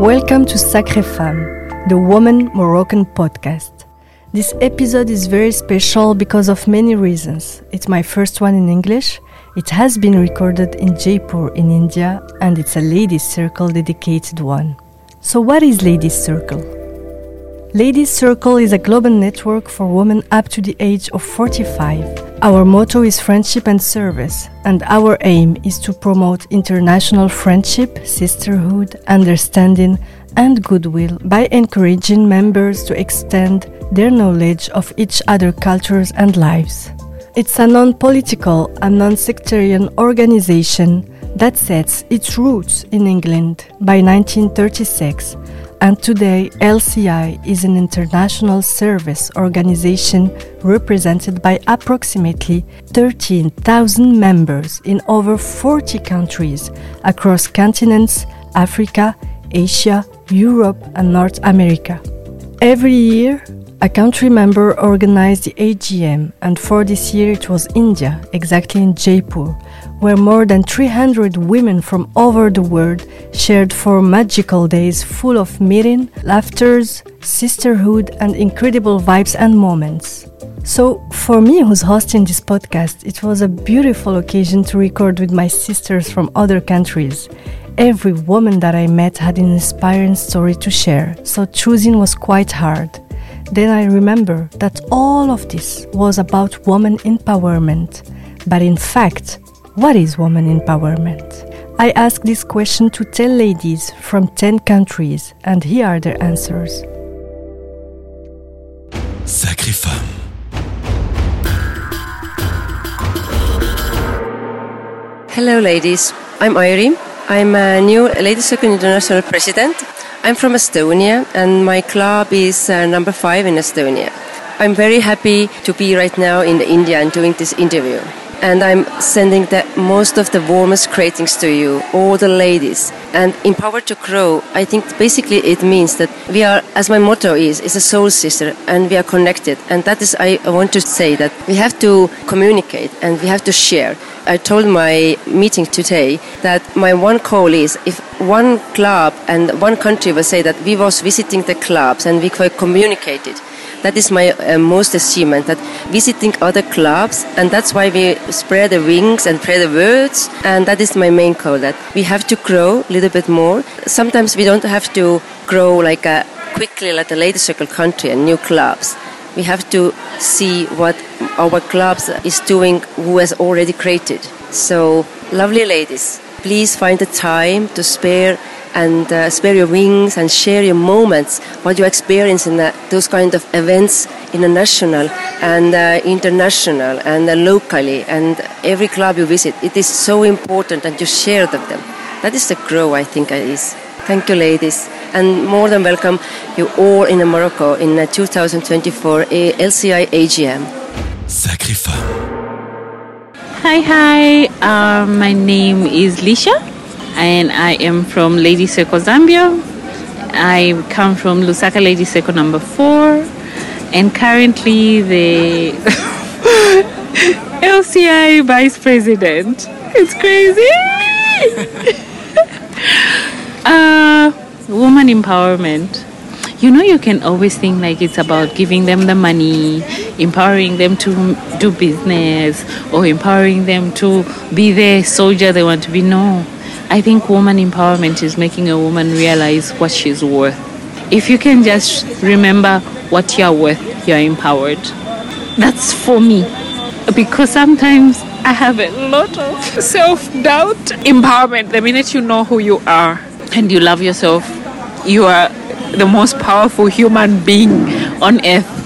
Welcome to Sacré Femme, the Woman Moroccan podcast. This episode is very special because of many reasons. It's my first one in English. It has been recorded in Jaipur in India and it's a ladies circle dedicated one. So what is Ladies Circle? Ladies Circle is a global network for women up to the age of 45. Our motto is friendship and service, and our aim is to promote international friendship, sisterhood, understanding, and goodwill by encouraging members to extend their knowledge of each other's cultures and lives. It's a non political and non sectarian organization that sets its roots in England by 1936 and today LCI is an international service organization represented by approximately 13,000 members in over 40 countries across continents Africa, Asia, Europe, and North America. Every year, a country member organized the AGM, and for this year it was India, exactly in Jaipur, where more than 300 women from over the world shared four magical days full of meeting, laughters, sisterhood, and incredible vibes and moments. So, for me, who's hosting this podcast, it was a beautiful occasion to record with my sisters from other countries. Every woman that I met had an inspiring story to share, so choosing was quite hard. Then I remember that all of this was about woman empowerment. But in fact, what is woman empowerment? I asked this question to 10 ladies from 10 countries, and here are their answers. Sacrée femme. Hello, ladies. I'm Airi. I'm a new Ladies Circle International President I'm from Estonia and my club is uh, number five in Estonia. I'm very happy to be right now in India and doing this interview. And I'm sending the most of the warmest greetings to you, all the ladies. And empowered to grow, I think basically it means that we are, as my motto is, is a soul sister and we are connected. And that is, I want to say that we have to communicate and we have to share. I told my meeting today that my one call is if one club and one country will say that we was visiting the clubs and we communicated. That is my uh, most achievement. That visiting other clubs, and that's why we spread the wings and spread the words. And that is my main goal. That we have to grow a little bit more. Sometimes we don't have to grow like a quickly like the Ladies Circle country and new clubs we have to see what our clubs is doing who has already created so lovely ladies please find the time to spare and uh, spare your wings and share your moments what you experience in the, those kind of events in a national and uh, international and uh, locally and every club you visit it is so important and you share with them that is the grow i think it is thank you ladies and more than welcome you all in Morocco in the 2024 LCI AGM. Sacrée femme. Hi, hi. Uh, my name is Lisha, and I am from Lady Circle Zambia. I come from Lusaka Lady Circle number four, and currently the LCI Vice President. It's crazy. uh, woman empowerment you know you can always think like it's about giving them the money empowering them to do business or empowering them to be the soldier they want to be no i think woman empowerment is making a woman realize what she's worth. If you can just remember what you're worth you're empowered. That's for me. Because sometimes i have a lot of self-doubt. Empowerment the minute you know who you are and you love yourself you are the most powerful human being on earth.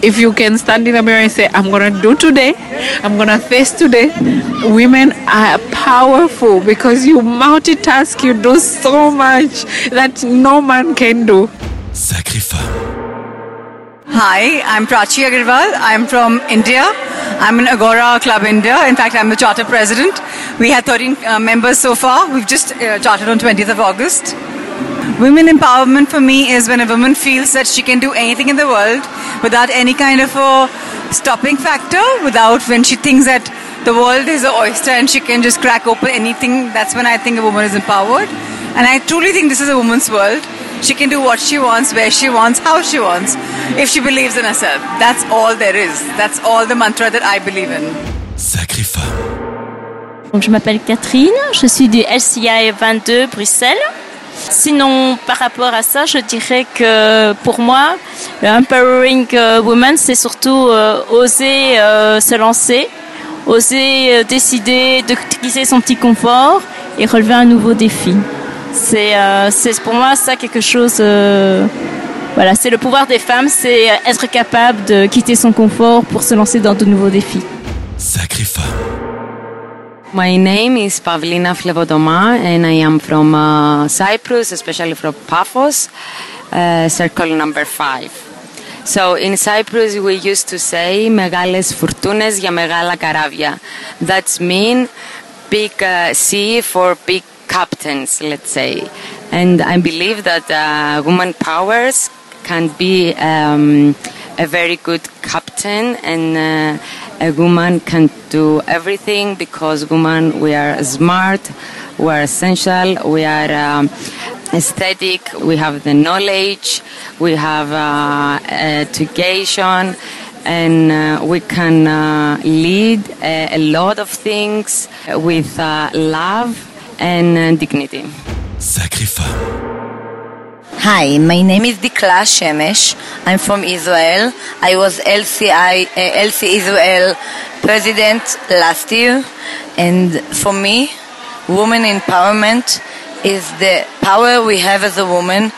If you can stand in the mirror and say, I'm gonna do today, I'm gonna face today, women are powerful because you multitask, you do so much that no man can do. Sacrée femme. Hi, I'm Prachi Agarwal. I'm from India. I'm in Agora Club India. In fact, I'm the charter president. We have 13 uh, members so far. We've just uh, chartered on 20th of August. Women empowerment for me is when a woman feels that she can do anything in the world without any kind of a stopping factor, without when she thinks that the world is an oyster and she can just crack open anything. That's when I think a woman is empowered. And I truly think this is a woman's world. She can do what she wants, where she wants, how she wants, if she believes in herself. That's all there is. That's all the mantra that I believe in. Sacrée femme. Donc, je m'appelle Catherine, je suis du LCI 22 Bruxelles. Sinon, par rapport à ça, je dirais que pour moi, empowering euh, woman, c'est surtout euh, oser euh, se lancer, oser décider de quitter son petit confort et relever un nouveau défi. C'est pour moi ça quelque chose. voilà, c'est le pouvoir des femmes, c'est être capable de quitter son confort pour se lancer dans de nouveaux défis. Sacrée femme. My name is Pavlina Flevodoma and I am from uh, Cyprus, especially from Paphos, uh, circle number five. So in Cyprus we used to say μεγάλες φουρτούνες για μεγάλα καράβια. That's mean big uh, sea for big captains, let's say. And I believe that uh, woman powers can be um, a very good captain and uh, a woman can do everything because women we are smart we are essential we are um, aesthetic we have the knowledge we have uh, education and uh, we can uh, lead a, a lot of things with uh, love and uh, dignity Sacrée femme. Hi, my name is Dikla Shemesh. I'm from Israel. I was LCI, uh, LC Israel president last year. And for me, woman empowerment is the power we have as a woman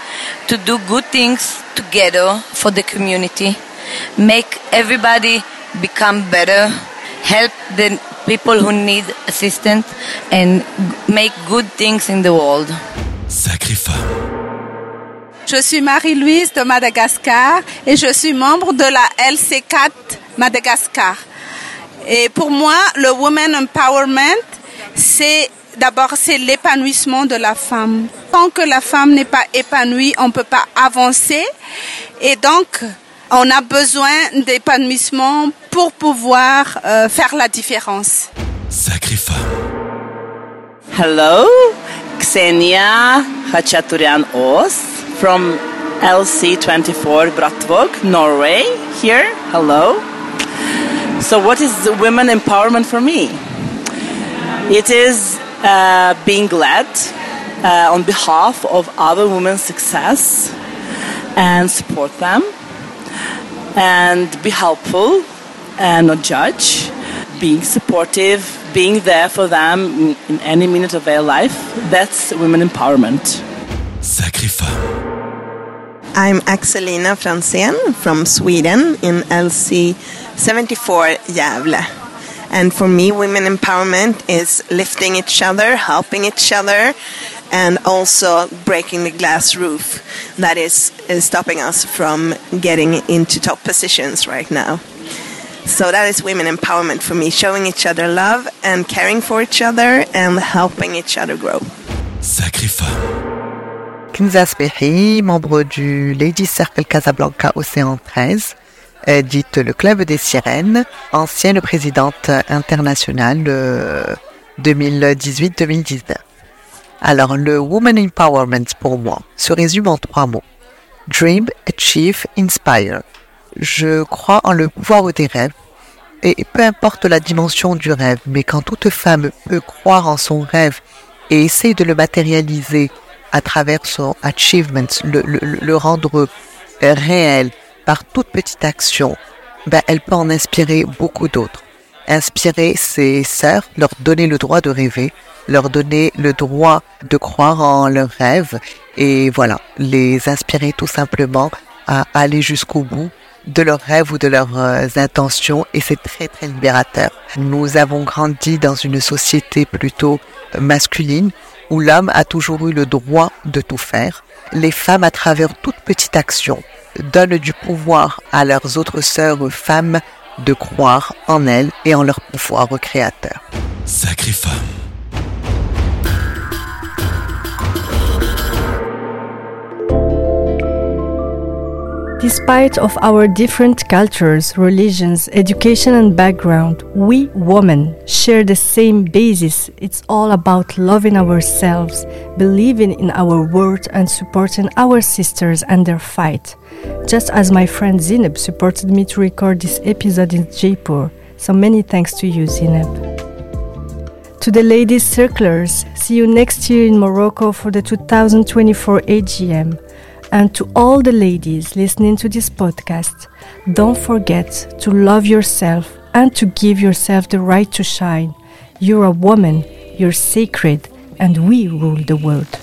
to do good things together for the community, make everybody become better, help the people who need assistance, and make good things in the world. Sacrée femme. Je suis Marie-Louise de Madagascar et je suis membre de la LC4 Madagascar. Et pour moi, le Women Empowerment, c'est d'abord c'est l'épanouissement de la femme. Tant que la femme n'est pas épanouie, on ne peut pas avancer. Et donc, on a besoin d'épanouissement pour pouvoir euh, faire la différence. Sacrée femme. Hello, Xenia Hachaturian Os from LC24 Brattvåg, Norway. Here, hello. So, what is the women empowerment for me? It is uh, being glad uh, on behalf of other women's success and support them and be helpful and not judge, being supportive, being there for them in, any minute of their life. That's women empowerment. Sacrée femme. I'm Axelina Franzén from Sweden in LC 74 Gävle. And for me, women empowerment is lifting each other, helping each other, and also breaking the glass roof that is, is stopping us from getting into top positions right now. So that is women empowerment for me, showing each other love and caring for each other and helping each other grow. Sacrée femme. Kinza Spehi, membre du Ladies Circle Casablanca Océan 13, euh, dite le Club des Sirènes, ancienne présidente internationale euh, 2018-2019. Alors, le Woman Empowerment pour moi se résume en trois mots. Dream, Achieve, Inspire. Je crois en le pouvoir des rêves. Et peu importe la dimension du rêve, mais quand toute femme peut croire en son rêve et essaye de le matérialiser à travers son achievement, le, rendre réel par toute petite action, ben, elle peut en inspirer beaucoup d'autres. Inspirer ses sœurs, leur donner le droit de rêver, leur donner le droit de croire en leurs rêves et voilà, les inspirer tout simplement à aller jusqu'au bout de leurs rêves ou de leurs euh, intentions et c'est très très libérateur. Nous avons grandi dans une société plutôt masculine où l'homme a toujours eu le droit de tout faire. Les femmes, à travers toute petite action, donnent du pouvoir à leurs autres sœurs femmes de croire en elles et en leur pouvoir créateur. Sacrée femme. Despite of our different cultures, religions, education and background, we women share the same basis. It's all about loving ourselves, believing in our worth and supporting our sisters and their fight. Just as my friend Zineb supported me to record this episode in Jaipur. So many thanks to you, Zineb. To the ladies circlers, see you next year in Morocco for the 2024 AGM. And to all the ladies listening to this podcast, don't forget to love yourself and to give yourself the right to shine. You're a woman, you're sacred, and we rule the world.